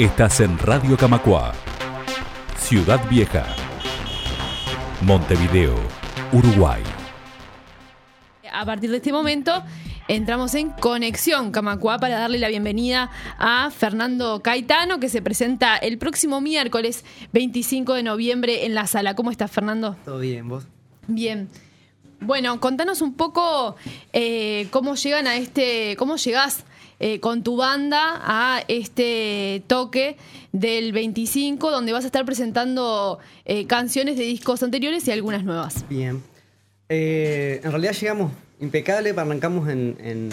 Estás en Radio Camacua, Ciudad Vieja, Montevideo, Uruguay. A partir de este momento entramos en Conexión Camacua para darle la bienvenida a Fernando Caetano que se presenta el próximo miércoles 25 de noviembre en la sala. ¿Cómo estás Fernando? Todo bien, vos. Bien. Bueno, contanos un poco eh, cómo llegan a este, cómo llegás eh, con tu banda a este toque del 25, donde vas a estar presentando eh, canciones de discos anteriores y algunas nuevas. Bien. en realidad llegamos impecable, arrancamos en, en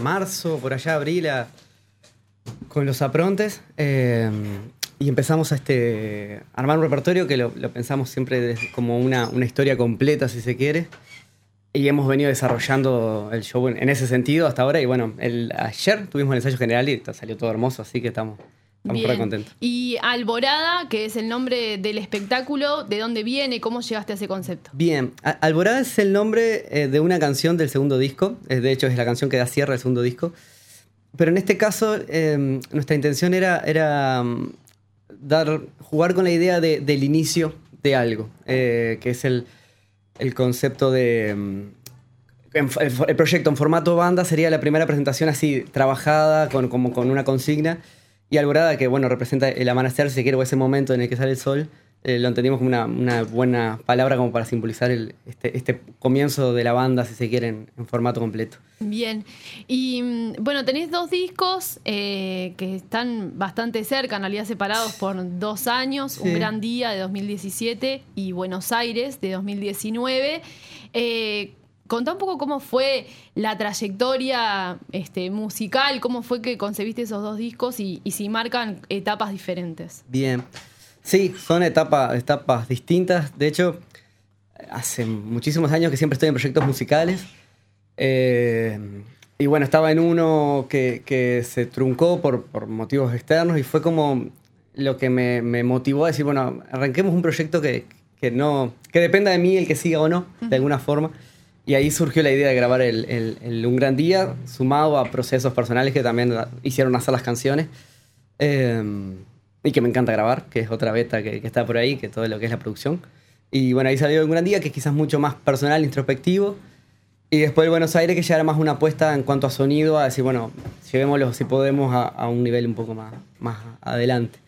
marzo, por allá, abril, con los aprontes. y empezamos a este, armar un repertorio que lo, pensamos siempre como una, una, historia completa, si se quiere. Y hemos venido desarrollando el show en, ese sentido hasta ahora. Y bueno, el, ayer tuvimos el ensayo general y salió todo hermoso, así que estamos, estamos muy contentos. Y Alborada, que es el nombre del espectáculo, ¿de dónde viene? ¿Cómo llegaste a ese concepto? Bien, Alborada es el nombre eh, de una canción del segundo disco. De hecho, es la canción que da cierre al segundo disco. Pero en este caso, em, nuestra intención era, era mm, dar, jugar con la idea del inicio de algo, eh, que es el el concepto de... Mm, el, proyecto en formato banda sería la primera presentación así, trabajada, con, como con una consigna. Y Alborada, que bueno, representa el amanecer, si quiere, o ese momento en el que sale el sol, eh, lo entendimos como una, buena palabra como para simbolizar este, este, comienzo de la banda, si se quiere, en, formato completo. Bien. Y mm, bueno, tenéis dos discos eh, que están bastante cerca, en realidad separados por dos años, Un Gran Día de 2017 y Buenos Aires de 2019. Eh, contá un poco cómo fue la trayectoria este, musical, cómo fue que concebiste esos dos discos y, y si marcan etapas diferentes. Bien. Sí, son etapas, etapas distintas. De hecho, hace muchísimos años que siempre estoy en proyectos musicales. Eh, y bueno, estaba en uno que, se truncó por, motivos externos y fue como lo que me, motivó a decir, bueno, arranquemos un proyecto que, no, que dependa de mí el que siga o no, de alguna forma. Y ahí surgió la idea de grabar el, Un Gran Día, sumado a procesos personales que también hicieron hacer las canciones. Eh, y que me encanta grabar, que es otra beta que, está por ahí, que todo lo que es la producción. Y bueno, ahí salió un gran día que es quizás mucho más personal, introspectivo. Y después el Buenos Aires, que ya era más una apuesta en cuanto a sonido, a decir, bueno, llevémoslo si podemos a, un nivel un poco más, más adelante.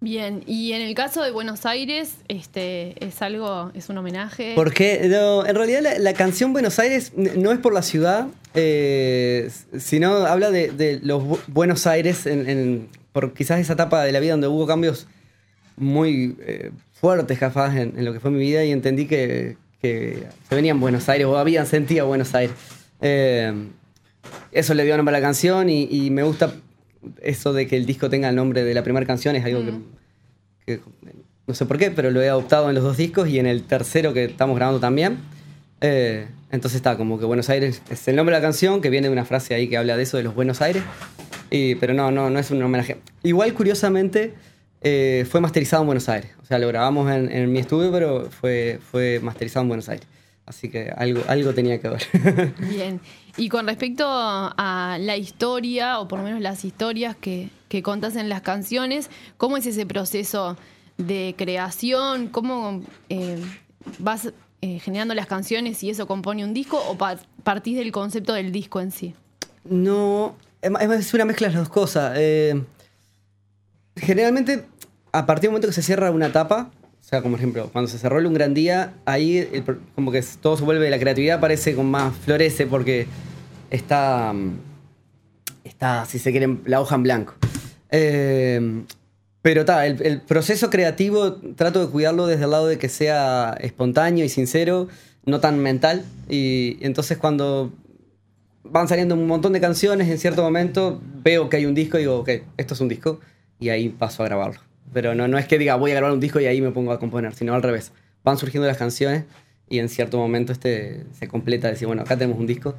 Bien, y en el caso de Buenos Aires, este, ¿es algo, es un homenaje? Porque en realidad la, canción Buenos Aires no es por la ciudad, eh, sino habla de, los Buenos Aires en por quizás esa etapa de la vida donde hubo cambios muy eh, fuertes, capaz, en, lo que fue mi vida y entendí que, que se venían Buenos Aires o habían sentido Buenos Aires. Eh, eso le dio nombre a la canción y, me gusta eso de que el disco tenga el nombre de la primera canción, es algo que, no sé por qué, pero lo he adoptado en los dos discos y en el tercero que estamos grabando también. Eh, entonces está como que Buenos Aires es el nombre de la canción, que viene de una frase ahí que habla de eso, de los Buenos Aires pero no, no, no es un homenaje. Igual, curiosamente, eh, fue masterizado en Buenos Aires. O sea, lo grabamos en, mi estudio, pero fue, fue masterizado en Buenos Aires. Así que algo, algo tenía que ver. Bien. Y con respecto a la historia, o por lo menos las historias que, que contas en las canciones, ¿cómo es ese proceso de creación? ¿Cómo eh, vas eh, generando las canciones y eso compone un disco o partís del concepto del disco en sí? No, es una mezcla de las dos cosas. Eh, generalmente, a partir del momento que se cierra una etapa, o sea, como ejemplo, cuando se cerró el Un Gran Día, ahí como que todo se vuelve, la creatividad parece con más florece porque está, está, si se quiere, la hoja en blanco. Eh, pero está, el, proceso creativo trato de cuidarlo desde el lado de que sea espontáneo y sincero, no tan mental. Y entonces cuando van saliendo un montón de canciones, en cierto momento veo que hay un disco y digo, ok, esto es un disco, y ahí paso a grabarlo. Pero no, no es que diga, voy a grabar un disco y ahí me pongo a componer, sino al revés. Van surgiendo las canciones y en cierto momento este se completa, decir, bueno, acá tenemos un disco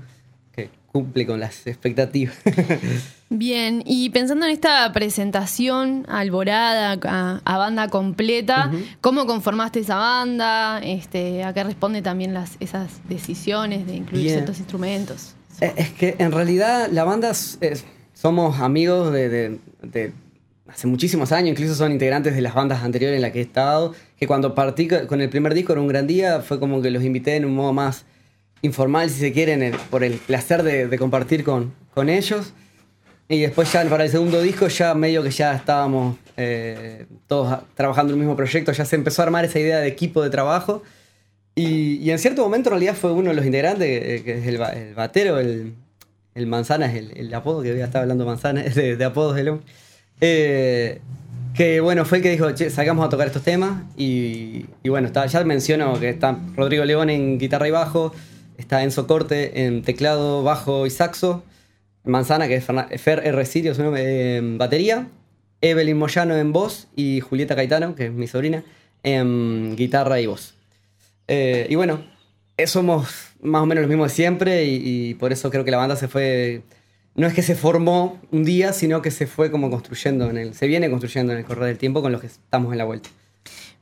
que cumple con las expectativas. Bien, y pensando en esta presentación alborada, a, banda completa, ¿cómo conformaste esa banda? Este, ¿A qué responde también las, esas decisiones de incluir ciertos instrumentos? Eh, es que en realidad la banda somos amigos de, hace muchísimos años, incluso son integrantes de las bandas anteriores en las que he estado, que cuando partí con el primer disco, era un gran día, fue como que los invité en un modo más informal, si se quieren, por el placer de, compartir con, con ellos. Y después ya para el segundo disco ya medio que ya estábamos eh, todos trabajando en el mismo proyecto, ya se empezó a armar esa idea de equipo de trabajo. Y, en cierto momento en realidad fue uno de los integrantes, eh, que es el, batero, el, Manzana, es el, apodo que ya estaba hablando Manzana, de, apodos de León. Eh, que bueno, fue el que dijo, che, salgamos a tocar estos temas. Y, bueno, ya menciono que está Rodrigo León en guitarra y bajo, está Enzo Corte en teclado, bajo y saxo, Manzana, que es Fer R. Sirio, su nombre, en batería, Evelyn Moyano en voz y Julieta Caetano, que es mi sobrina, en guitarra y voz. Eh, y bueno, eh, somos más o menos los mismos de siempre y, por eso creo que la banda se fue... No es que se formó un día, sino que se fue como construyendo, en el, se viene construyendo en el correr del tiempo con los que estamos en la vuelta.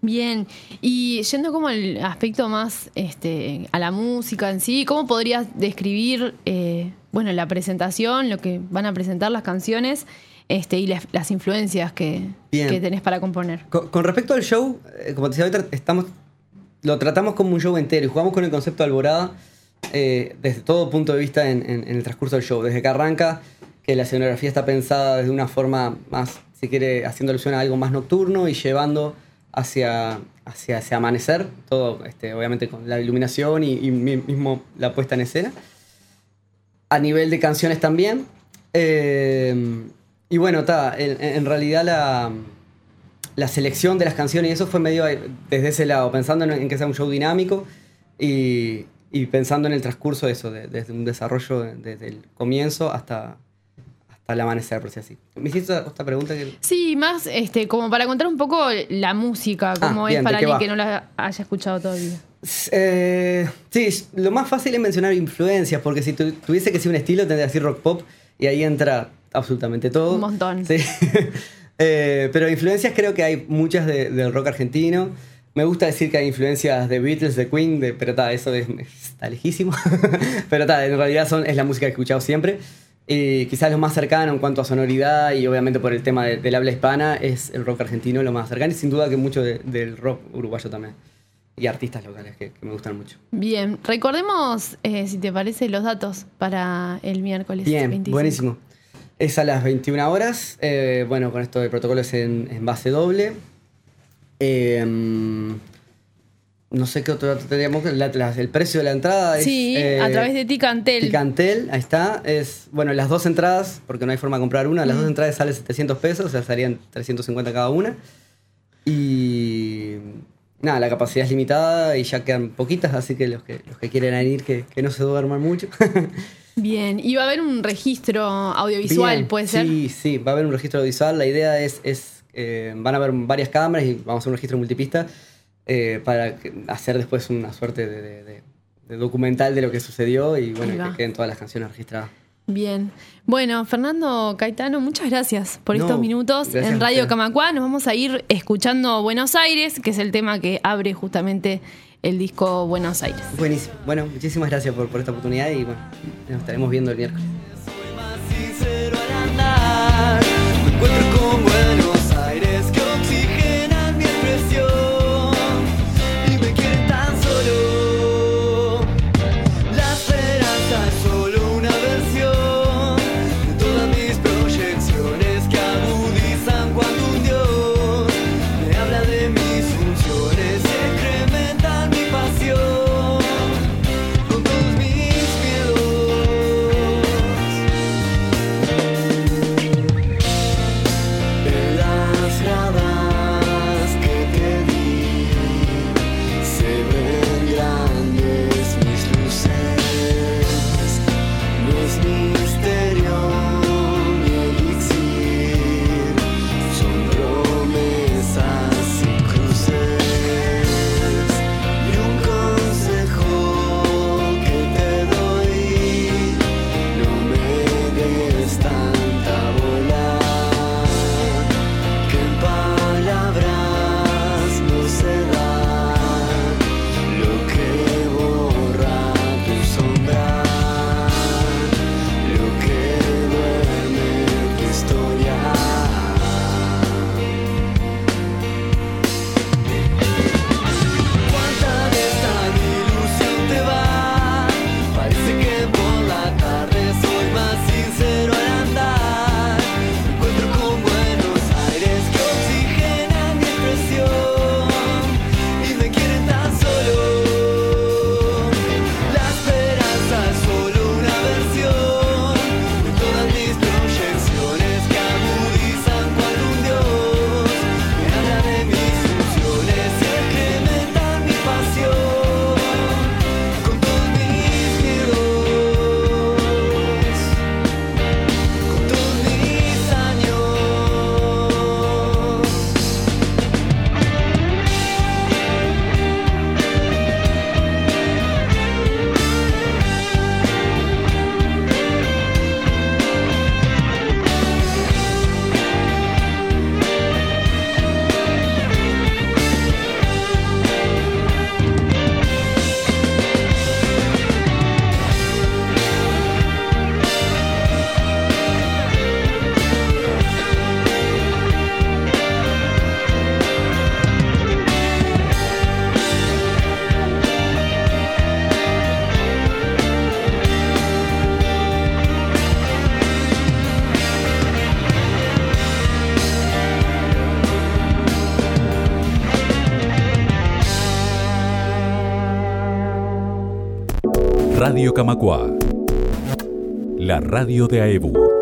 Bien, y yendo como al aspecto más este, a la música en sí, ¿cómo podrías describir eh, bueno, la presentación, lo que van a presentar las canciones este, y las, influencias que, que, tenés para componer? Con, respecto al show, como te decía ahorita, estamos lo tratamos como un show entero y jugamos con el concepto de Alborada eh, desde todo punto de vista en, el transcurso del show. Desde que arranca, que la escenografía está pensada desde una forma más, si quiere, haciendo alusión a algo más nocturno y llevando hacia, hacia, ese amanecer, todo este, obviamente con la iluminación y, mismo la puesta en escena. A nivel de canciones también. Eh, y bueno, en realidad la la selección de las canciones y eso fue medio desde ese lado, pensando en, que sea un show dinámico y, pensando en el transcurso de eso, desde un desarrollo desde el comienzo hasta, hasta el amanecer, por si así. ¿Me hiciste otra pregunta? Que... Sí, más este, como para contar un poco la música, cómo ah, es para alguien que no la haya escuchado todavía. Eh, sí, lo más fácil es mencionar influencias, porque si tuviese que ser un estilo, tendría que decir rock pop, y ahí entra absolutamente todo. Un montón. Sí. Eh, pero influencias creo que hay muchas del rock argentino. Me gusta decir que hay influencias de Beatles, de Queen, de, pero ta, eso está lejísimo. pero ta, en realidad son, es la música que he escuchado siempre. Y quizás lo más cercano en cuanto a sonoridad y obviamente por el tema del habla hispana es el rock argentino lo más cercano y sin duda que mucho del rock uruguayo también. Y artistas locales que, me gustan mucho. Bien, recordemos, eh, si te parece, los datos para el miércoles. Bien, buenísimo. Es a las 21 horas. Eh, bueno, con esto de protocolo es en, base doble. Em, no sé qué otro dato tendríamos. el precio de la entrada es. Sí, a eh, través de Ticantel. Ticantel, ahí está. Es, bueno, las dos entradas, porque no hay forma de comprar una, las dos entradas salen 700 pesos, o sea, serían 350 cada una. Y. Nada, la capacidad es limitada y ya quedan poquitas, así que los que, los que quieren ir, que, que no se duerman mucho. Bien, y va a haber un registro audiovisual, ¿puede ser? Sí, sí, va a haber un registro audiovisual. La idea es, es eh, van a haber varias cámaras y vamos a hacer un registro multipista eh, para hacer después una suerte de, documental de lo que sucedió y bueno, que queden todas las canciones registradas. Bien. Bueno, Fernando Caetano, muchas gracias por estos minutos en Radio Camacua. Nos vamos a ir escuchando Buenos Aires, que es el tema que abre justamente el disco Buenos Aires. Buenísimo. Bueno, muchísimas gracias por, por esta oportunidad y bueno, nos estaremos viendo el miércoles. Radio Camacua. La radio de AEBU.